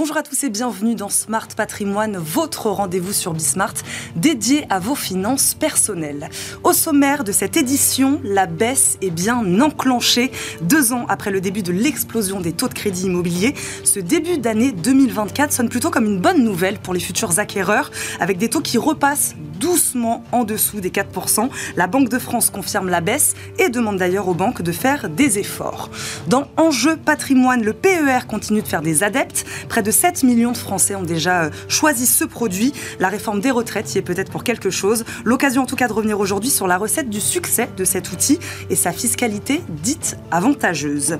Bonjour à tous et bienvenue dans Smart Patrimoine, votre rendez-vous sur Bismart dédié à vos finances personnelles. Au sommaire de cette édition, la baisse est bien enclenchée. Deux ans après le début de l'explosion des taux de crédit immobilier, ce début d'année 2024 sonne plutôt comme une bonne nouvelle pour les futurs acquéreurs, avec des taux qui repassent doucement en dessous des 4%. La Banque de France confirme la baisse et demande d'ailleurs aux banques de faire des efforts. Dans Enjeu patrimoine, le PER continue de faire des adeptes. Près de 7 millions de Français ont déjà euh, choisi ce produit. La réforme des retraites y est peut-être pour quelque chose. L'occasion en tout cas de revenir aujourd'hui sur la recette du succès de cet outil et sa fiscalité dite avantageuse.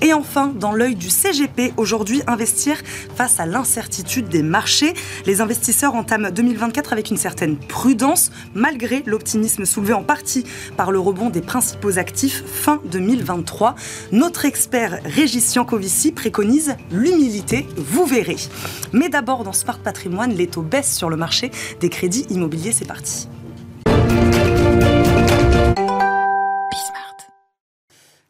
Et enfin, dans l'œil du CGP, aujourd'hui, investir face à l'incertitude des marchés. Les investisseurs entament 2024 avec une certaine prudence, malgré l'optimisme soulevé en partie par le rebond des principaux actifs fin 2023. Notre expert Régis Yankovici préconise l'humilité, vous verrez. Mais d'abord, dans Smart Patrimoine, les taux baissent sur le marché des crédits immobiliers. C'est parti.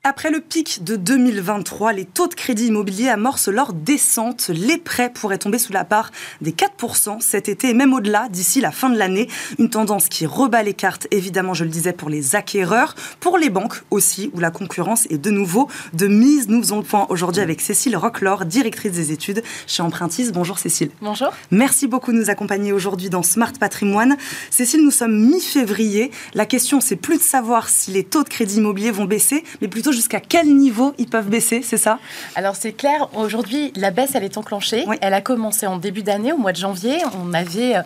Après le pic de 2023, les taux de crédit immobilier amorcent leur descente. Les prêts pourraient tomber sous la part des 4% cet été et même au-delà d'ici la fin de l'année. Une tendance qui rebat les cartes, évidemment, je le disais, pour les acquéreurs, pour les banques aussi, où la concurrence est de nouveau de mise. Nous faisons le point aujourd'hui avec Cécile Rocklor, directrice des études chez Empruntis. Bonjour Cécile. Bonjour. Merci beaucoup de nous accompagner aujourd'hui dans Smart Patrimoine. Cécile, nous sommes mi-février. La question, c'est plus de savoir si les taux de crédit immobilier vont baisser, mais plutôt jusqu'à quel niveau ils peuvent baisser, c'est ça? Alors c'est clair, aujourd'hui la baisse elle est enclenchée. Elle a commencé en début d'année, au mois de janvier. On avait euh,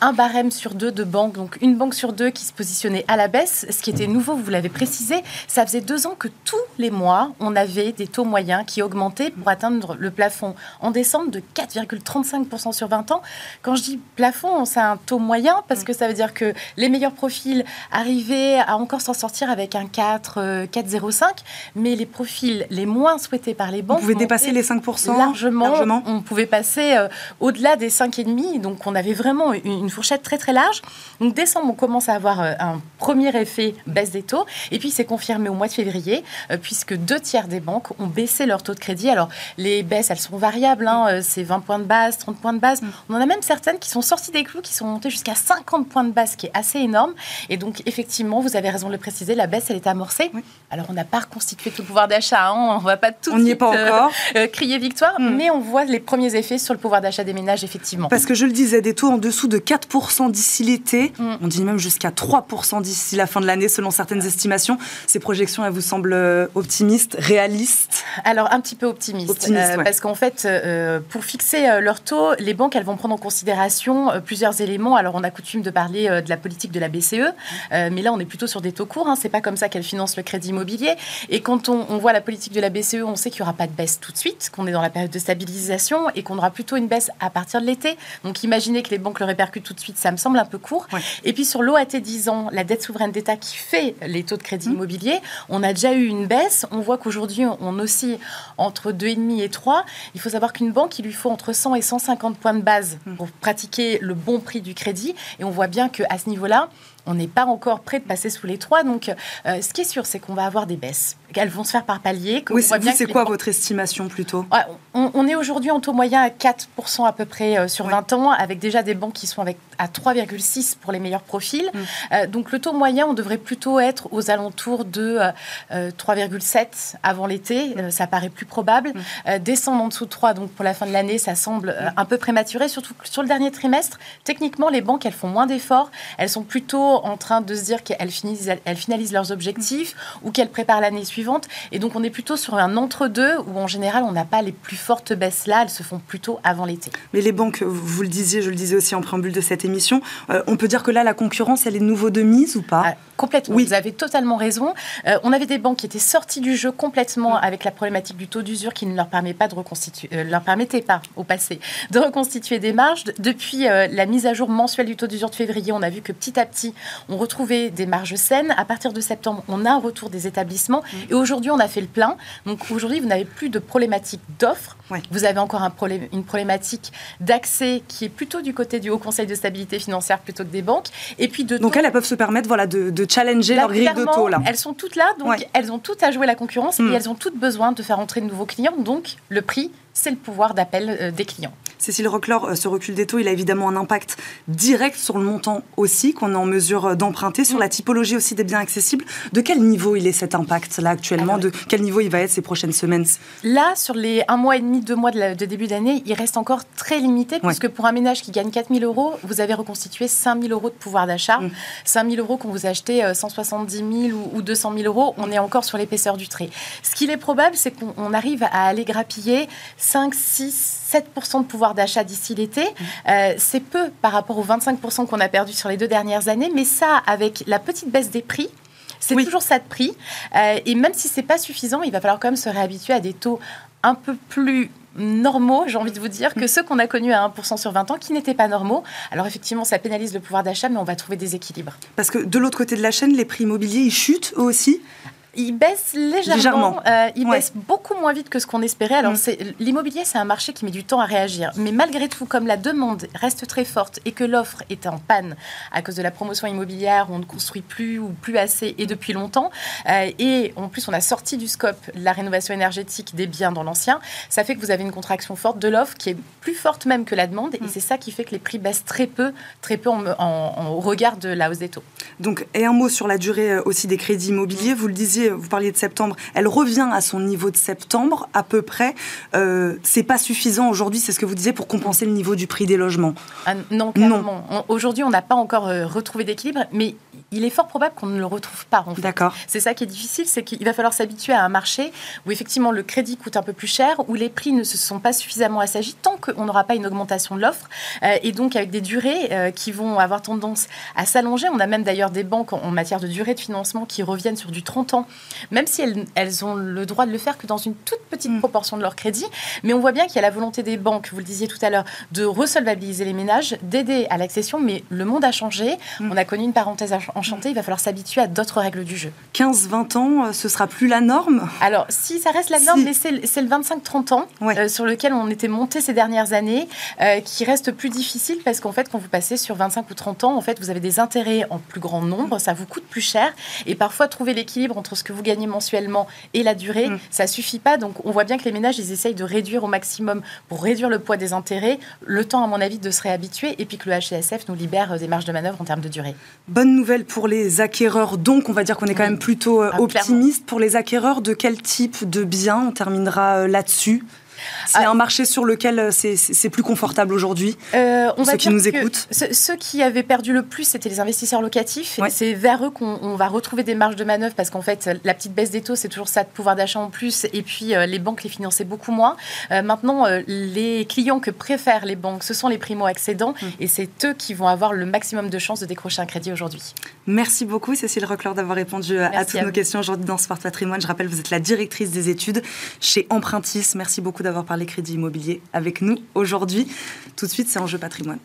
un barème sur deux de banques, donc une banque sur deux qui se positionnait à la baisse. Ce qui était nouveau, vous l'avez précisé, ça faisait deux ans que tous les mois, on avait des taux moyens qui augmentaient pour atteindre le plafond en décembre de 4,35% sur 20 ans. Quand je dis plafond, c'est un taux moyen parce que ça veut dire que les meilleurs profils arrivaient à encore s'en sortir avec un 4, 4,05, euh, mais les profils les moins souhaités par les banques... Vous pouvez dépasser les 5% largement, largement. On pouvait passer euh, au-delà des 5,5, donc on avait vraiment une fourchette très très large. Donc décembre, on commence à avoir euh, un premier effet baisse des taux. Et puis c'est confirmé au mois de février, euh, puisque deux tiers des banques ont baissé leur taux de crédit. Alors les baisses, elles sont variables. Hein, euh, c'est 20 points de base, 30 points de base. Mm. On en a même certaines qui sont sorties des clous, qui sont montées jusqu'à 50 points de base, ce qui est assez énorme. Et donc effectivement, vous avez raison de le préciser, la baisse, elle est amorcée. Alors on n'a pas reconstitué tout le pouvoir d'achat. Hein, on ne va pas tout on n'y est pas encore. crier victoire, mm. mais on voit les premiers effets sur le pouvoir d'achat des ménages, effectivement. Parce que je le disais, des taux en dessous de 4 d'ici l'été. Mm. On dit même jusqu'à 3% d'ici la fin de l'année, selon certaines estimations. Ces projections, elles vous semblent euh, optimistes, réalistes Alors, un petit peu optimistes. Euh, parce qu'en fait, euh, pour fixer leur taux, les banques, elles vont prendre en considération plusieurs éléments. Alors, on a coutume de parler de la politique de la BCE, mais là, on est plutôt sur des taux courts. Hein. C'est pas comme ça qu'elle finance le crédit immobilier. Et quand on, on voit la politique de la BCE, on sait qu'il n'y aura pas de baisse tout de suite, qu'on est dans la période de stabilisation et qu'on aura plutôt une baisse à partir de l'été. Donc, imaginez que les banques le répercutent tout de suite ça me semble un peu court. Et puis sur l'OAT 10 ans, la dette souveraine d'État qui fait les taux de crédit mmh. immobilier, on a déjà eu une baisse. On voit qu'aujourd'hui, on oscille entre 2,5 et 3. Il faut savoir qu'une banque, il lui faut entre 100 et 150 points de base mmh. pour pratiquer le bon prix du crédit. Et on voit bien qu'à ce niveau-là, on n'est pas encore prêt de passer sous les 3. Donc, euh, ce qui est sûr, c'est qu'on va avoir des baisses. Elles vont se faire par palier. Oui, c'est quoi votre estimation plutôt on, est aujourd'hui en taux moyen à 4% à peu près euh, sur 20 ans, avec déjà des banques qui sont avec, à 3,6 pour les meilleurs profils. Mm. Euh, donc le taux moyen, on devrait plutôt être aux alentours de 3,7 avant l'été. Mm. ça paraît plus probable. Mm. descendre en dessous de 3, donc pour la fin de l'année, ça semble un peu prématuré, surtout sur le dernier trimestre. Techniquement, les banques, elles font moins d'efforts. Elles sont plutôt en train de se dire qu'elles finissent, elles finalisent leurs objectifs ou qu'elles préparent l'année suivante. Et donc, on est plutôt sur un entre-deux où, en général, on n'a pas les plus fortes baisses là. Elles se font plutôt avant l'été. Mais les banques, vous le disiez, je le disais aussi en préambule de cette émission, euh, on peut dire que là, la concurrence, elle est nouveau de mise ou pas? Ah, Complètement. Oui. Vous avez totalement raison. Euh, on avait des banques qui étaient sorties du jeu complètement avec la problématique du taux d'usure qui ne leur permet pas de reconstituer, euh, leur permettait pas au passé de reconstituer des marges. Depuis la mise à jour mensuelle du taux d'usure de février, on a vu que petit à petit, on retrouvait des marges saines. À partir de septembre, on a un retour des établissements. Mm. Et aujourd'hui, on a fait le plein. Donc aujourd'hui, vous n'avez plus de problématique d'offres. Vous avez encore un problème, une problématique d'accès qui est plutôt du côté du Haut Conseil de stabilité financière plutôt que des banques. Et puis de donc elles, peuvent se permettre voilà, de, challenger leur grille de taux. Là. Elles sont toutes là, donc elles ont toutes à jouer la concurrence et mm. elles ont toutes besoin de faire entrer de nouveaux clients. Donc le prix c'est le pouvoir d'appel des clients. Cécile Rockler, euh, ce recul des taux, il a évidemment un impact direct sur le montant aussi qu'on est en mesure euh, d'emprunter, sur la typologie aussi des biens accessibles. De quel niveau il est cet impact là actuellement? De quel niveau il va être ces prochaines semaines? Là, sur les un mois et demi, deux mois de, début d'année, il reste encore très limité puisque pour un ménage qui gagne 4 000 euros, vous avez reconstitué 5 000 euros de pouvoir d'achat. 5 mm. 000 euros quand vous achetez 170 euh, 000 ou, 200 000 euros, on est encore sur l'épaisseur du trait. Ce qu'il est probable, c'est qu'on arrive à aller grappiller 5, 6, 7% de pouvoir d'achat d'ici l'été. Euh, c'est peu par rapport aux 25% qu'on a perdu sur les deux dernières années, mais ça, avec la petite baisse des prix, c'est toujours ça de prix. Euh, et même si c'est pas suffisant, il va falloir quand même se réhabituer à des taux un peu plus normaux, j'ai envie de vous dire, que ceux qu'on a connus à 1% sur 20 ans, qui n'étaient pas normaux. Alors effectivement, ça pénalise le pouvoir d'achat, mais on va trouver des équilibres. Parce que de l'autre côté de la chaîne, les prix immobiliers, ils chutent eux aussi? Il baisse légèrement. Euh, il baisse beaucoup moins vite que ce qu'on espérait. Alors, mm. l'immobilier, c'est un marché qui met du temps à réagir. Mais malgré tout, comme la demande reste très forte et que l'offre est en panne à cause de la promotion immobilière, on ne construit plus ou plus assez et depuis longtemps, euh, et en plus, on a sorti du scope la rénovation énergétique des biens dans l'ancien, ça fait que vous avez une contraction forte de l'offre qui est plus forte même que la demande. Et mm. c'est ça qui fait que les prix baissent très peu, très peu en, au regard de la hausse des taux. Donc, et un mot sur la durée euh, aussi des crédits immobiliers. Vous le disiez vous parliez de septembre, elle revient à son niveau de septembre à peu près. Euh, c'est pas suffisant aujourd'hui, c'est ce que vous disiez, pour compenser le niveau du prix des logements. Ah, non, clairement. Aujourd'hui, on n'a pas encore euh, retrouvé d'équilibre, mais il est fort probable qu'on ne le retrouve pas. En fait. D'accord. C'est ça qui est difficile, c'est qu'il va falloir s'habituer à un marché où effectivement le crédit coûte un peu plus cher, où les prix ne se sont pas suffisamment assagis tant qu'on n'aura pas une augmentation de l'offre, euh, et donc avec des durées euh, qui vont avoir tendance à s'allonger. On a même d'ailleurs des banques en, matière de durée de financement qui reviennent sur du 30 ans, même si elles, elles ont le droit de le faire que dans une toute petite mm. proportion de leur crédit. Mais on voit bien qu'il y a la volonté des banques, vous le disiez tout à l'heure, de resolvabiliser les ménages, d'aider à l'accession, mais le monde a changé. Mm. On a connu une parenthèse il va falloir s'habituer à d'autres règles du jeu. 15-20 ans, euh, ce sera plus la norme? Alors, si ça reste la norme, mais c'est le 25-30 ans euh, sur lequel on était monté ces dernières années, euh, qui reste plus difficile parce qu'en fait, quand vous passez sur 25 ou 30 ans, en fait, vous avez des intérêts en plus grand nombre, ça vous coûte plus cher. Et parfois, trouver l'équilibre entre ce que vous gagnez mensuellement et la durée, ça mm. ça suffit pas. Donc, on voit bien que les ménages, ils essayent de réduire au maximum pour réduire le poids des intérêts. Le temps, à mon avis, de se réhabituer et puis que le HSF nous libère des marges de manœuvre en termes de durée. Bonne nouvelle pour les acquéreurs, donc on va dire qu'on est quand même plutôt euh, ah, optimiste. Pour les acquéreurs, de quel type de biens On terminera euh, là-dessus. C'est ah. un marché sur lequel euh, c'est plus confortable aujourd'hui euh, Ceux qui nous écoutent Ceux qui avaient perdu le plus, c'était les investisseurs locatifs. C'est vers eux qu'on va retrouver des marges de manœuvre parce qu'en fait, la petite baisse des taux, c'est toujours ça de pouvoir d'achat en plus. Et puis, euh, les banques les finançaient beaucoup moins. Euh, maintenant, les clients que préfèrent les banques, ce sont les primo-accédants. Hum. Et c'est eux qui vont avoir le maximum de chances de décrocher un crédit aujourd'hui. Merci beaucoup, Cécile Rockler, d'avoir répondu à toutes nos questions aujourd'hui dans Sport Patrimoine. Je rappelle, vous êtes la directrice des études chez Empruntis. Merci beaucoup d'avoir parlé crédit immobilier avec nous aujourd'hui. Tout de suite, c'est Enjeu Patrimoine.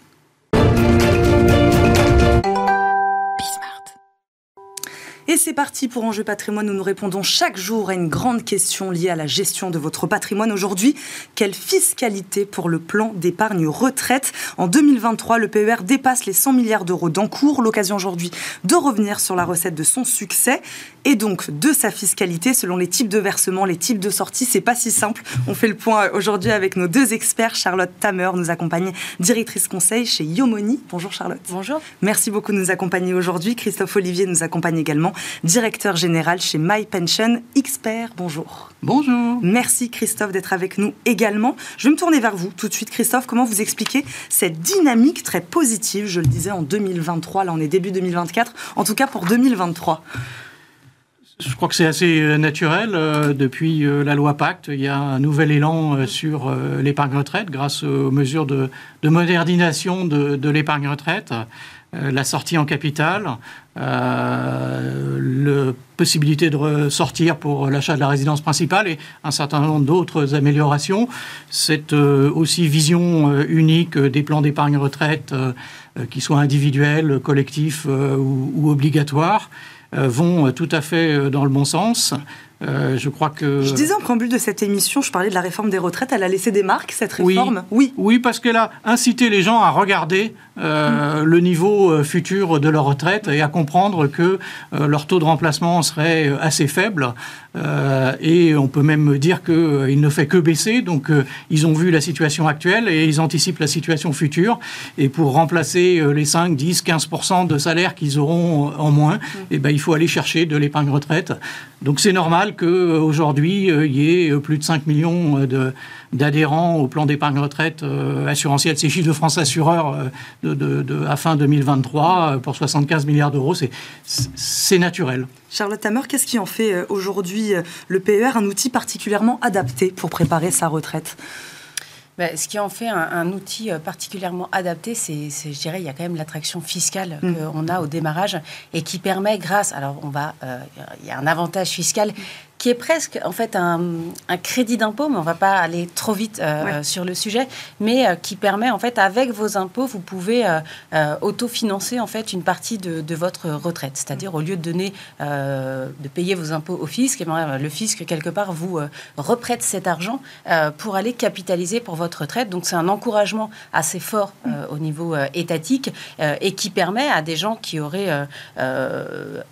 Et c'est parti pour Enjeu patrimoine où nous répondons chaque jour à une grande question liée à la gestion de votre patrimoine. Aujourd'hui, quelle fiscalité pour le plan d'épargne retraite? En 2023, le PER dépasse les 100 milliards d'euros d'encours. L'occasion aujourd'hui de revenir sur la recette de son succès et donc de sa fiscalité selon les types de versements, les types de sorties. C'est pas si simple. On fait le point aujourd'hui avec nos deux experts. Charlotte Tamer nous accompagne, directrice conseil chez Yomoni. Bonjour Charlotte. Bonjour. Merci beaucoup de nous accompagner aujourd'hui. Christophe Olivier nous accompagne également directeur général chez My Pension Expert. Bonjour. Bonjour. Merci Christophe d'être avec nous également. Je vais me tourner vers vous tout de suite. Christophe, comment vous expliquez cette dynamique très positive, je le disais, en 2023, là on est début 2024, en tout cas pour 2023 je crois que c'est assez euh, naturel. Euh, depuis euh, la loi Pacte, il y a un nouvel élan sur l'épargne retraite grâce aux mesures de, modernisation de, l'épargne retraite. La sortie en capital, la possibilité de ressortir pour l'achat de la résidence principale et un certain nombre d'autres améliorations. Cette aussi vision unique des plans d'épargne retraite, qui soient individuels, collectifs ou, obligatoires, vont tout à fait dans le bon sens. Euh, je crois que. Je disais en préambule de cette émission, je parlais de la réforme des retraites. Elle a laissé des marques, cette réforme? Oui. Oui, parce qu'elle a incité les gens à regarder euh, le niveau euh, futur de leur retraite et à comprendre que leur taux de remplacement serait assez faible. et on peut même dire qu'il ne fait que baisser. Donc, ils ont vu la situation actuelle et ils anticipent la situation future. Et pour remplacer les 5, 10, 15% de salaire qu'ils auront en moins, eh ben, il faut aller chercher de l'épargne retraite. Donc, c'est normal qu'aujourd'hui, euh, il y ait euh, plus de 5 millions euh, d'adhérents au plan d'épargne retraite assurantiel. Ces chiffres de France Assureur de, à fin 2023 pour 75 milliards d'euros, c'est naturel. Charlotte Hammer, qu'est-ce qui en fait aujourd'hui le PER un outil particulièrement adapté pour préparer sa retraite? Bah, ce qui en fait un, outil particulièrement adapté, c'est, je dirais, il y a quand même l'attraction fiscale mmh. qu'on a au démarrage et qui permet, grâce, alors on va, il y a un avantage fiscal qui est presque en fait un, crédit d'impôt, mais on ne va pas aller trop vite euh, sur le sujet, mais euh, qui permet en fait avec vos impôts, vous pouvez euh, autofinancer en fait une partie de, votre retraite. C'est-à-dire au lieu de donner, de payer vos impôts au fisc, et eh ben, le fisc quelque part vous reprête cet argent pour aller capitaliser pour votre retraite. Donc c'est un encouragement assez fort au niveau étatique et qui permet à des gens qui auraient un,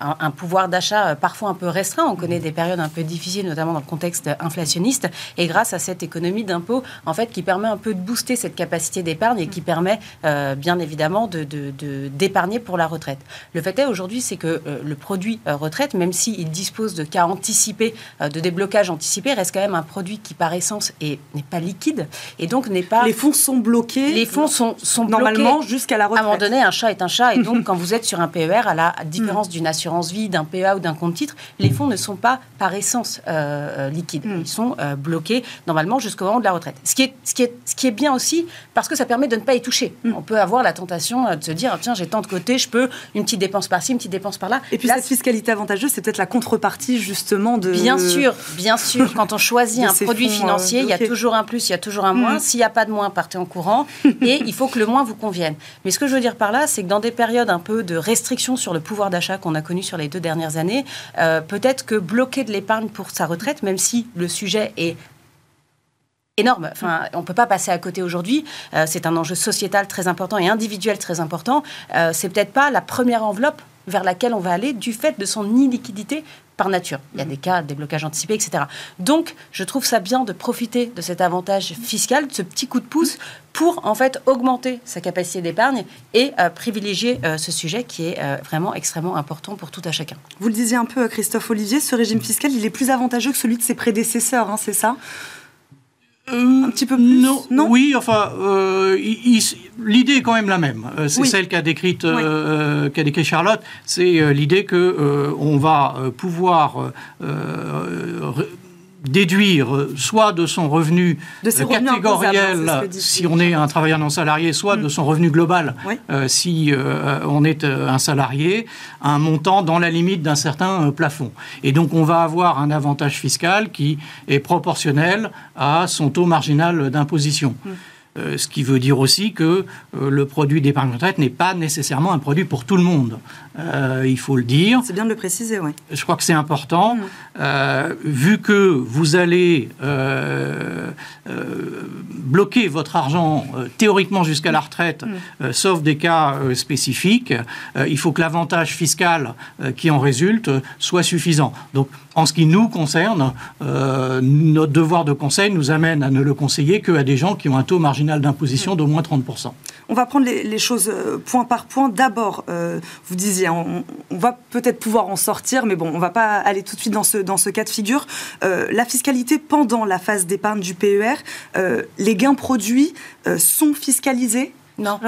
un, pouvoir d'achat parfois un peu restreint, on connaît des périodes un peu difficile, notamment dans le contexte inflationniste. Et grâce à cette économie d'impôt, en fait, qui permet un peu de booster cette capacité d'épargne et qui permet, euh, bien évidemment, d'épargner de, pour la retraite. Le fait est aujourd'hui, c'est que euh, le produit euh, retraite, même s'il dispose de cas anticipés, de déblocage anticipé, reste quand même un produit qui, par essence, n'est pas liquide et donc n'est pas. Les fonds sont bloqués. Les fonds sont, sont normalement jusqu'à la retraite. À un moment donné, un chat est un chat et donc quand vous êtes sur un PER, à la différence d'une assurance vie, d'un PEA ou d'un compte titre, les fonds ne sont pas par essence essence euh, euh, liquide. Hmm. Ils sont euh, bloqués normalement jusqu'au moment de la retraite. Ce qui, est, ce, qui est, ce qui est bien aussi parce que ça permet de ne pas y toucher. Hmm. On peut avoir la tentation de se dire tiens, j'ai tant de côté, je peux une petite dépense par-ci, une petite dépense par-là. Et puis cette fiscalité avantageuse, c'est peut-être la contrepartie justement de. Bien sûr, bien sûr. Quand on choisit un produit financier, il y a toujours un plus, il y a toujours un moins. Hmm. S'il n'y a pas de moins, partez en courant. et il faut que le moins vous convienne. Mais ce que je veux dire par là, c'est que dans des périodes un peu de restriction sur le pouvoir d'achat qu'on a connu sur les deux dernières années, peut-être que bloquer de l'épargne pour sa retraite, même si le sujet est énorme. Enfin, on ne peut pas passer à côté aujourd'hui. Euh, c'est un enjeu sociétal très important et individuel très important. Euh, c'est peut-être pas la première enveloppe vers laquelle on va aller du fait de son illiquidité par nature. Il y a des cas de déblocage anticipé, etc. Donc, je trouve ça bien de profiter de cet avantage fiscal, de ce petit coup de pouce, pour en fait augmenter sa capacité d'épargne et euh, privilégier euh, ce sujet qui est euh, vraiment extrêmement important pour tout à chacun. Vous le disiez un peu, Christophe Olivier, ce régime fiscal, il est plus avantageux que celui de ses prédécesseurs, hein, c'est ça? Un petit peu plus Non, oui, enfin, euh, l'idée est quand même la même. Euh, c'est celle qu'a décrite, euh, qu'a décrit Charlotte. C'est l'idée que on va pouvoir déduire euh, soit de son revenu de euh, catégoriel si on est un travailleur non salarié, soit de mm. son revenu global euh, si on est un salarié, un montant dans la limite d'un certain plafond. Et donc on va avoir un avantage fiscal qui est proportionnel à son taux marginal d'imposition. Mm. Euh, ce qui veut dire aussi que euh, le produit d'épargne retraite n'est pas nécessairement un produit pour tout le monde. Euh, il faut le dire. C'est bien de le préciser, oui. Je crois que c'est important. Mmh. vu que vous allez bloquer votre argent théoriquement jusqu'à la retraite, mmh. sauf des cas spécifiques, il faut que l'avantage fiscal qui en résulte soit suffisant. Donc, en ce qui nous concerne, notre devoir de conseil nous amène à ne le conseiller qu'à des gens qui ont un taux marginal d'imposition d'au moins 30%. On va prendre les, choses euh, point par point. D'abord, euh, vous disiez, on, va peut-être pouvoir en sortir, mais bon, on ne va pas aller tout de suite dans ce, cas de figure. Euh, la fiscalité pendant la phase d'épargne du PER, les gains produits sont fiscalisés non.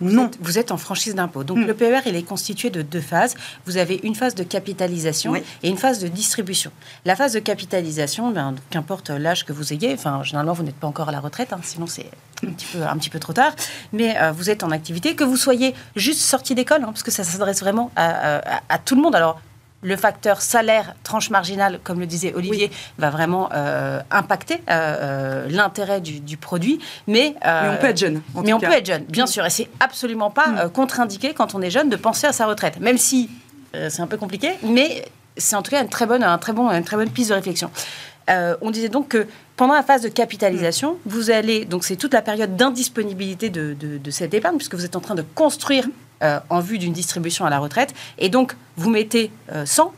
Vous non. Êtes, vous êtes en franchise d'impôt. Donc hmm. le PER, il est constitué de deux phases. Vous avez une phase de capitalisation et une phase de distribution. La phase de capitalisation, ben, qu'importe l'âge que vous ayez, enfin, généralement, vous n'êtes pas encore à la retraite, hein, sinon c'est un petit, peu, un petit peu trop tard, mais euh, vous êtes en activité, que vous soyez juste sorti d'école, hein, parce que ça s'adresse vraiment à, à, tout le monde. Alors, le facteur salaire, tranche marginale, comme le disait Olivier, va vraiment euh, impacter euh, euh, l'intérêt du, produit. Mais, mais, on peut être jeune. mais on peut être jeune, bien sûr. Et c'est absolument pas mm. contre-indiqué quand on est jeune de penser à sa retraite. Même si c'est un peu compliqué, mais c'est en tout cas une très bonne, un très bon, une très bonne piste de réflexion. on disait donc que pendant la phase de capitalisation, mm. vous allez, donc c'est toute la période d'indisponibilité de, de, cette épargne, puisque vous êtes en train de construire en vue d'une distribution à la retraite, et donc vous mettez 100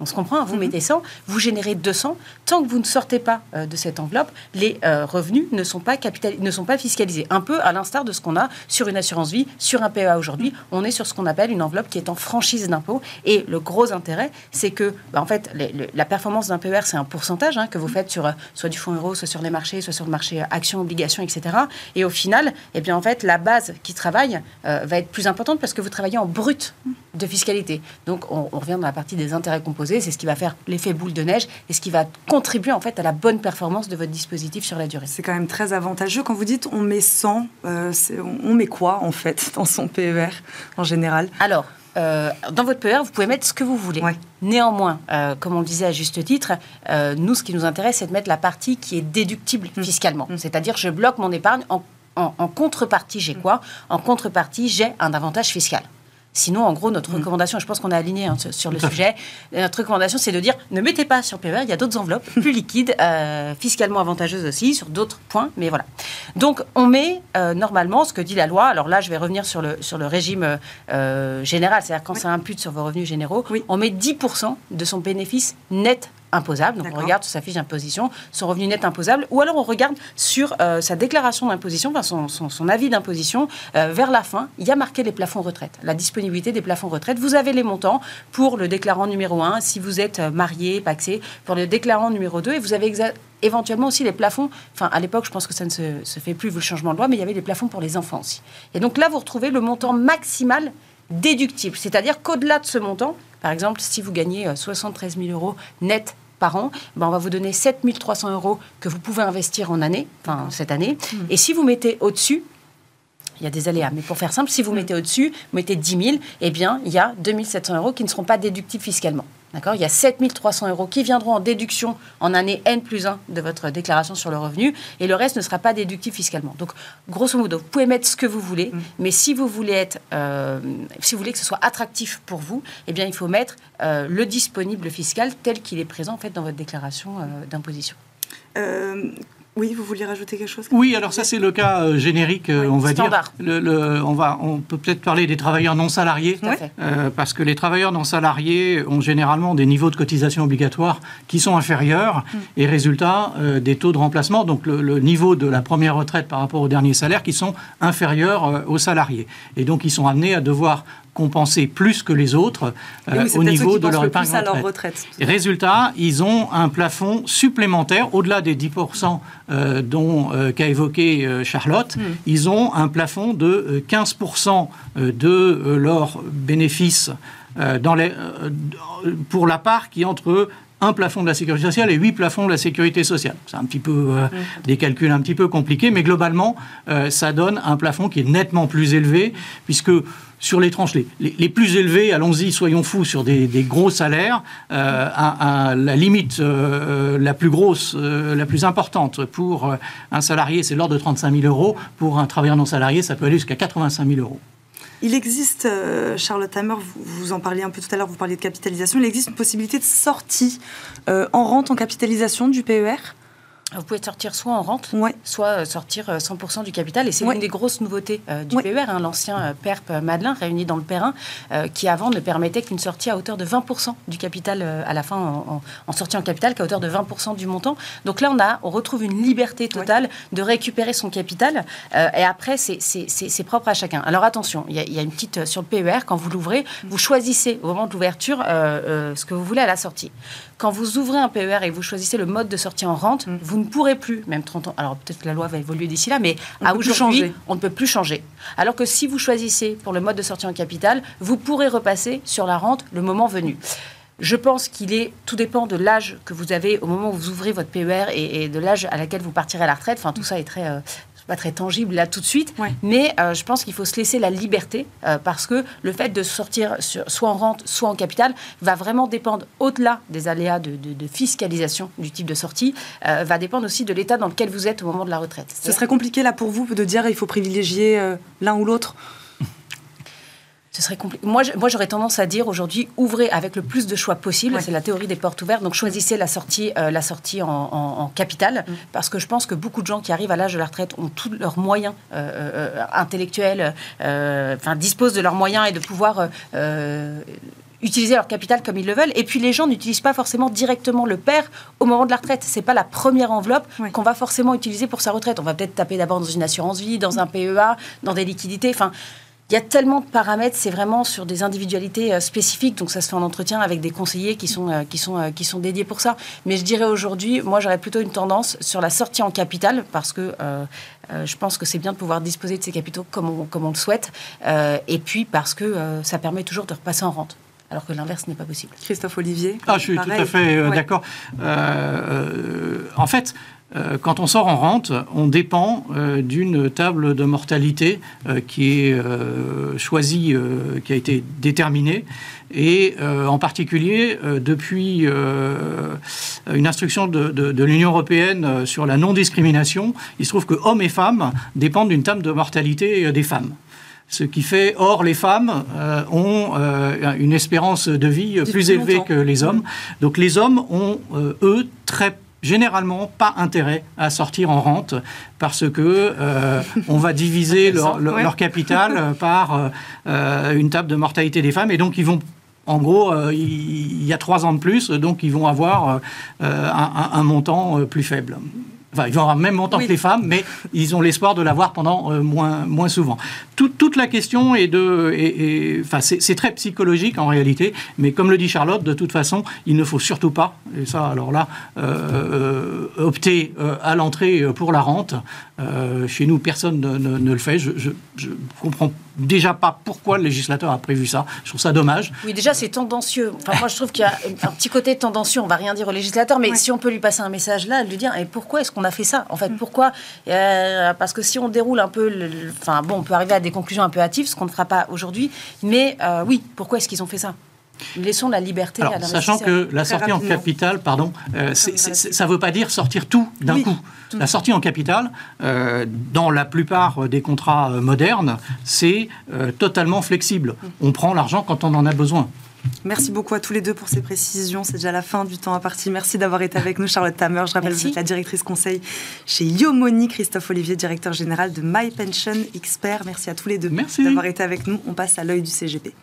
on se comprend, vous mhm. mettez 100, vous générez 200. Tant que vous ne sortez pas euh, de cette enveloppe, les euh, revenus ne sont, pas ne sont pas fiscalisés. Un peu à l'instar de ce qu'on a sur une assurance vie, sur un PEA aujourd'hui. On est sur ce qu'on appelle une enveloppe qui est en franchise d'impôt. Et le gros intérêt, c'est que, bah, en fait, la performance d'un PER, c'est un pourcentage hein, que vous faites sur euh, soit du fonds euro, soit sur les marchés, soit sur le marché actions, obligations, etc. Et au final, eh bien, en fait, la base qui travaille va être plus importante parce que vous travaillez en brut de fiscalité. Donc, on, on revient dans la partie des intérêts composés c'est ce qui va faire l'effet boule de neige et ce qui va contribuer en fait à la bonne performance de votre dispositif sur la durée. C'est quand même très avantageux. Quand vous dites on met 100, euh, on met quoi en fait dans son PER en général? Alors, euh, dans votre PER, vous pouvez mettre ce que vous voulez. Néanmoins, euh, comme on le disait à juste titre, nous, ce qui nous intéresse, c'est de mettre la partie qui est déductible mmh. fiscalement. Mmh. C'est-à-dire, je bloque mon épargne en, en contrepartie, j'ai mmh. quoi? En contrepartie, j'ai un avantage fiscal. Sinon, en gros, notre mm. recommandation, je pense qu'on est aligné hein, sur le sujet, notre recommandation, c'est de dire ne mettez pas sur PER, il y a d'autres enveloppes plus liquides, euh, fiscalement avantageuses aussi, sur d'autres points, mais voilà. Donc, on met euh, normalement ce que dit la loi. Alors là, je vais revenir sur le, sur le régime euh, général, c'est-à-dire quand ça impute sur vos revenus généraux, on met 10% de son bénéfice net imposable. Donc on regarde sur sa fiche d'imposition son revenu net imposable, ou alors on regarde sur euh, sa déclaration d'imposition, enfin son, avis d'imposition. Euh, vers la fin, il y a marqué les plafonds retraite, la disponibilité des plafonds retraite. Vous avez les montants pour le déclarant numéro 1, si vous êtes euh, marié, paxé, pour le déclarant numéro 2, et vous avez éventuellement aussi les plafonds. Enfin, à l'époque, je pense que ça ne se, se, fait plus vu le changement de loi, mais il y avait les plafonds pour les enfants aussi. Et donc là, vous retrouvez le montant maximal déductible, c'est-à-dire qu'au-delà de ce montant, par exemple, si vous gagnez 73 000 euros net par an, ben on va vous donner 7 300 euros que vous pouvez investir en année, enfin cette année. Mmh. Et si vous mettez au-dessus, il y a des aléas, mais pour faire simple, si vous mmh. mettez au-dessus, vous mettez 10 000, eh bien, il y a 2 700 euros qui ne seront pas déductibles fiscalement. D'accord Il y a 7300 euros qui viendront en déduction en année N plus 1 de votre déclaration sur le revenu et le reste ne sera pas déductible fiscalement. Donc, grosso modo, vous pouvez mettre ce que vous voulez, mm. mais si vous voulez être, euh, si vous voulez que ce soit attractif pour vous, eh bien, il faut mettre euh, le disponible fiscal tel qu'il est présent en fait dans votre déclaration euh, d'imposition. Oui, vous vouliez rajouter quelque chose Oui, alors ça c'est le cas euh, générique, euh, on va dire. Le, on, va, on peut peut-être parler des travailleurs non salariés, euh, parce que les travailleurs non salariés ont généralement des niveaux de cotisation obligatoires qui sont inférieurs, mm. et résultat, des taux de remplacement, donc le, niveau de la première retraite par rapport au dernier salaire, qui sont inférieurs aux salariés. Et donc ils sont amenés à devoir compenser plus que les autres euh, au niveau de leur épargne retraite. résultat, ils ont un plafond supplémentaire, au-delà des 10% euh, dont euh, qu'a évoqué Charlotte, hmm. ils ont un plafond de 15% de leurs bénéfices dans les, pour la part qui est entre un plafond de la sécurité sociale et huit plafonds de la sécurité sociale. C'est un petit peu hmm. des calculs un petit peu compliqués, mais globalement, ça donne un plafond qui est nettement plus élevé, puisque sur les tranches les, plus élevées, allons-y, soyons fous, sur des, gros salaires, euh, à, la limite euh, la plus grosse, euh, la plus importante pour un salarié, c'est l'ordre de 35 000 euros. Pour un travailleur non salarié, ça peut aller jusqu'à 85 000 euros. Il existe, Charlotte Hammer, vous, vous, en parliez un peu tout à l'heure, vous parliez de capitalisation, il existe une possibilité de sortie en rente, en capitalisation du PER vous pouvez sortir soit en rente, soit euh, sortir 100% euh, du capital. Et c'est une des grosses nouveautés euh, du PER, hein, l'ancien PERP Madelin réuni dans le Perrin, qui avant ne permettait qu'une sortie à hauteur de 20% du capital à la fin en, sortie en capital, qu'à hauteur de 20% du montant. Donc là, on, a, on retrouve une liberté totale de récupérer son capital. et après, c'est propre à chacun. Alors attention, il y, a une petite sur le PER, quand vous l'ouvrez, vous choisissez au moment de l'ouverture ce que vous voulez à la sortie. Quand vous ouvrez un PER et vous choisissez le mode de sortie en rente, mm. vous ne pourrez plus, même 30 ans, alors peut-être que la loi va évoluer d'ici là, mais à aujourd'hui, on ne peut plus changer. Alors que si vous choisissez pour le mode de sortie en capital, vous pourrez repasser sur la rente le moment venu. Je pense qu'il est, tout dépend de l'âge que vous avez au moment où vous ouvrez votre PER et, de l'âge à laquelle vous partirez à la retraite. Enfin, tout ça est très, euh, pas très tangible là tout de suite, mais euh, je pense qu'il faut se laisser la liberté euh, parce que le fait de sortir soit en rente, soit en capital va vraiment dépendre au-delà des aléas de, fiscalisation du type de sortie, euh, va dépendre aussi de l'état dans lequel vous êtes au moment de la retraite. Ce serait compliqué là pour vous de dire il faut privilégier l'un ou l'autre? Ce serait compliqué. Moi, moi, j'aurais tendance à dire aujourd'hui, ouvrez avec le plus de choix possible. C'est la théorie des portes ouvertes. Donc, choisissez la sortie, euh, la sortie en, capital, mm. parce que je pense que beaucoup de gens qui arrivent à l'âge de la retraite ont tous leurs moyens euh, euh, intellectuels, enfin, disposent de leurs moyens et de pouvoir utiliser leur capital comme ils le veulent. Et puis les gens n'utilisent pas forcément directement le père au moment de la retraite. C'est pas la première enveloppe qu'on va forcément utiliser pour sa retraite. On va peut-être taper d'abord dans une assurance vie, dans un PEA, dans des liquidités. Enfin, il y a tellement de paramètres, c'est vraiment sur des individualités euh, spécifiques, donc ça se fait en entretien avec des conseillers qui sont, euh, qui sont, euh, qui sont dédiés pour ça. Mais je dirais aujourd'hui, moi j'aurais plutôt une tendance sur la sortie en capital, parce que je pense que c'est bien de pouvoir disposer de ces capitaux comme on, comme on le souhaite, et puis parce que ça permet toujours de repasser en rente alors que l'inverse n'est pas possible. Christophe Olivier Ah, je suis tout à fait d'accord. en fait, euh, quand on sort en rente, on dépend euh, d'une table de mortalité euh, qui est choisie, qui a été déterminée, et en particulier depuis une instruction de, l'Union européenne sur la non-discrimination, il se trouve que hommes et femmes dépendent d'une table de mortalité des femmes. Ce qui fait, or, les femmes ont une espérance de vie plus élevée que les hommes. Donc les hommes ont, eux, très généralement pas intérêt à sortir en rente parce que euh, on va diviser leur, capital par euh, une table de mortalité des femmes et donc ils vont en gros, euh, il y a trois ans de plus, donc ils vont avoir un, montant plus faible. Enfin, ils vont avoir même montant que les femmes, mais ils ont l'espoir de l'avoir pendant moins, moins souvent. toute la question est de. enfin, c'est très psychologique en réalité, mais comme le dit Charlotte, de toute façon, il ne faut surtout pas, et ça, alors là, euh, opter euh, à l'entrée pour la rente. Euh, chez nous, personne ne, le fait. Je, ne comprends déjà pas pourquoi le législateur a prévu ça. Je trouve ça dommage. Oui, déjà, c'est tendancieux. Enfin, moi, je trouve qu'il y a un petit côté tendancieux. On va rien dire au législateur, mais si on peut lui passer un message là, lui dire et pourquoi est-ce qu'on a fait ça En fait, mm. pourquoi? Parce que si on déroule un peu, enfin, bon, on peut arriver à des conclusions un peu hâtives, ce qu'on ne fera pas aujourd'hui. Mais oui, pourquoi est-ce qu'ils ont fait ça? Laissons la liberté à Sachant que la sortie en capital, pardon, euh, ça ne veut pas dire sortir tout d'un coup. La sortie en capital, euh, dans la plupart des contrats euh, modernes, c'est totalement flexible. On prend l'argent quand on en a besoin. Merci beaucoup à tous les deux pour ces précisions. C'est déjà la fin du temps à partir. Merci d'avoir été avec nous, Charlotte Tamer. Je rappelle, que vous êtes la directrice conseil chez Yomoni, Christophe Olivier, directeur général de My Pension Expert. Merci à tous les deux d'avoir été avec nous. On passe à l'œil du CGP.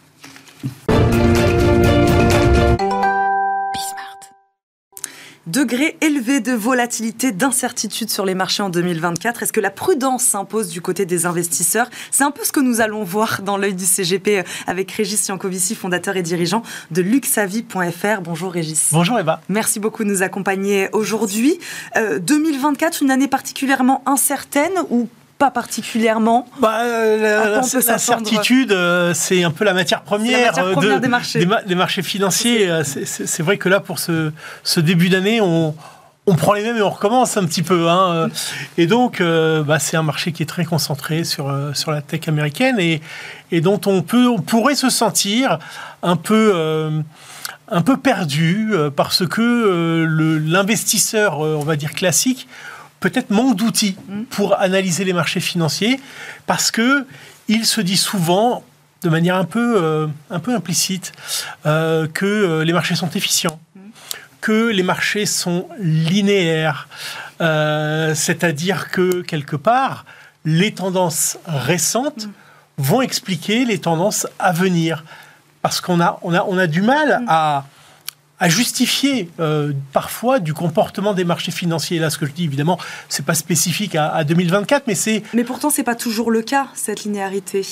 Degré élevé de volatilité, d'incertitude sur les marchés en 2024. Est-ce que la prudence s'impose du côté des investisseurs? C'est un peu ce que nous allons voir dans l'œil du CGP euh, avec Régis Yankovici, fondateur et dirigeant de luxavi.fr. Bonjour Régis. Bonjour Eva. Merci beaucoup de nous accompagner aujourd'hui. 2024, euh, une année particulièrement incertaine ou pas particulièrement. Bah, euh, la, certitude, euh, c'est un peu la matière première, euh, des, marchés. Des, marchés financiers. C'est vrai que là, pour ce, ce début d'année, on, on, prend les mêmes et on recommence un petit peu. Hein. Et donc, bah, c'est un marché qui est très concentré sur, sur la tech américaine et, et dont on, peut, on pourrait se sentir un peu un peu perdu parce que l'investisseur, on va dire classique, peut-être manque d'outils mm. pour analyser les marchés financiers parce que il se dit souvent de manière un peu, euh, un peu implicite euh, que euh, les marchés sont efficients, mm. que les marchés sont linéaires, c'est-à-dire que quelque part, les tendances récentes mm. vont expliquer les tendances à venir. Parce qu'on a, on a, on a du mal à à justifier euh, parfois du comportement des marchés financiers. Là, ce que je dis, évidemment, c'est pas spécifique à, 2024, mais c'est. Mais pourtant, c'est pas toujours le cas cette linéarité.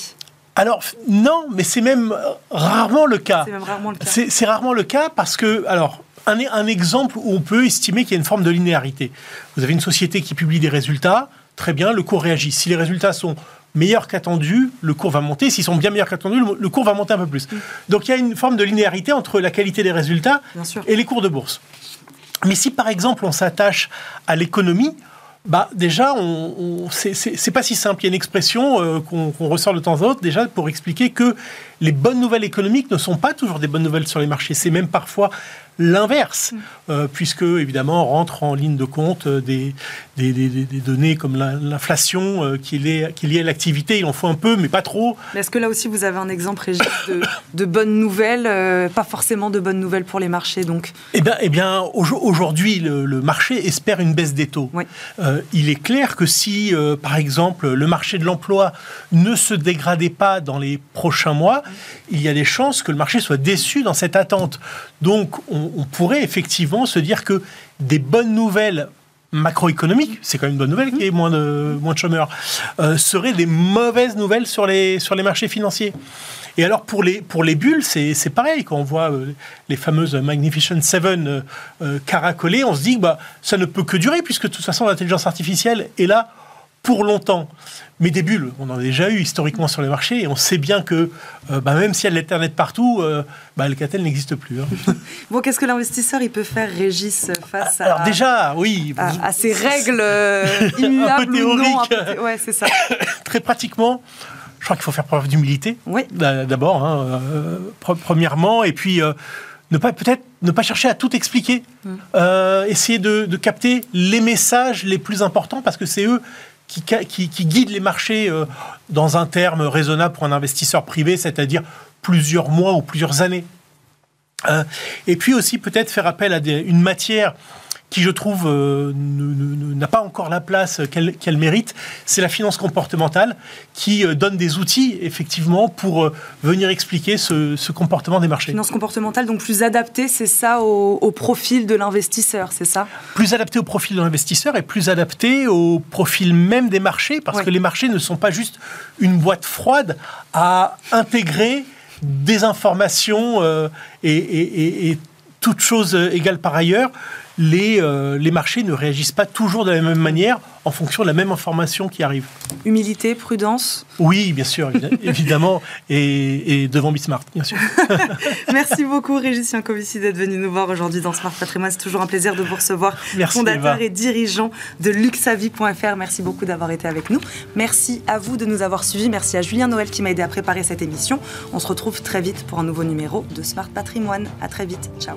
Alors non, mais c'est même rarement le cas. C'est rarement le cas. C'est rarement le cas parce que alors. Un, un exemple où on peut estimer qu'il y a une forme de linéarité. Vous avez une société qui publie des résultats, très bien, le cours réagit. Si les résultats sont meilleurs qu'attendu, le cours va monter. S'ils sont bien meilleurs qu'attendu, le, cours va monter un peu plus. Donc il y a une forme de linéarité entre la qualité des résultats et les cours de bourse. Mais si par exemple on s'attache à l'économie, bah déjà, on, c'est pas si simple. Il y a une expression euh, qu'on ressort de temps en temps déjà pour expliquer que les bonnes nouvelles économiques ne sont pas toujours des bonnes nouvelles sur les marchés. C'est même parfois l'inverse, mm. puisque évidemment rentre en ligne de compte des, des, données comme l'inflation qui, est, qui est liée à l'activité. Il en faut un peu, mais pas trop. Est-ce que là aussi vous avez un exemple, Régis, de, bonnes nouvelles, pas forcément de bonnes nouvelles pour les marchés donc? Eh bien, eh bien aujourd'hui, le, marché espère une baisse des taux. il est clair que si, par exemple, le marché de l'emploi ne se dégradait pas dans les prochains mois, il y a des chances que le marché soit déçu dans cette attente. Donc, on, pourrait effectivement se dire que des bonnes nouvelles macroéconomiques, c'est quand même une bonne nouvelle qu'il y ait moins de, moins de chômeurs, euh, seraient des mauvaises nouvelles sur les, sur les marchés financiers. Et alors pour les, pour les bulles, c'est pareil. Quand on voit euh, les fameuses Magnificent Seven euh, euh, caracoler, on se dit que bah, ça ne peut que durer, puisque de toute façon l'intelligence artificielle est là pour longtemps. Mais des bulles, on en a déjà eu historiquement sur les marchés, et on sait bien que euh, bah, même s'il y a de l'Internet partout, euh, bah, Alcatel n'existe plus. Hein. bon, qu'est-ce que l'investisseur il peut faire, Régis, face à, Alors déjà, oui, à, ces règles euh, immuables un Ouais, c'est ça. Très pratiquement, je crois qu'il faut faire preuve d'humilité. Oui. D'abord, hein, premièrement, et puis ne pas peut-être ne pas chercher à tout expliquer, mm. essayer de, de, capter les messages les plus importants parce que c'est eux qui, guide les marchés euh, dans un terme raisonnable pour un investisseur privé, c'est-à-dire plusieurs mois ou plusieurs années. Euh, et puis aussi peut-être faire appel à une matière qui, je trouve, euh, n'a pas encore la place qu'elle mérite, c'est la finance comportementale, qui euh, donne des outils, effectivement, pour euh, venir expliquer ce, comportement des marchés. Finance comportementale, donc plus adaptée, c'est ça, au, profil de l'investisseur, c'est ça? Plus adaptée au profil de l'investisseur et plus adaptée au profil même des marchés, parce que les marchés ne sont pas juste une boîte froide à intégrer des informations et, et, et toutes choses égales par ailleurs les, euh, les marchés ne réagissent pas toujours de la même manière en fonction de la même information qui arrive. Humilité, prudence Oui, bien sûr, évidemment, et, devant Bismart, bien sûr. Merci beaucoup, Régis Yankovici, d'être venu nous voir aujourd'hui dans Smart Patrimoine. C'est toujours un plaisir de vous recevoir, Merci, fondateur et dirigeant de luxavie.fr. Merci beaucoup d'avoir été avec nous. Merci à vous de nous avoir suivis. Merci à Julien Noël qui m'a aidé à préparer cette émission. On se retrouve très vite pour un nouveau numéro de Smart Patrimoine. À très vite. Ciao.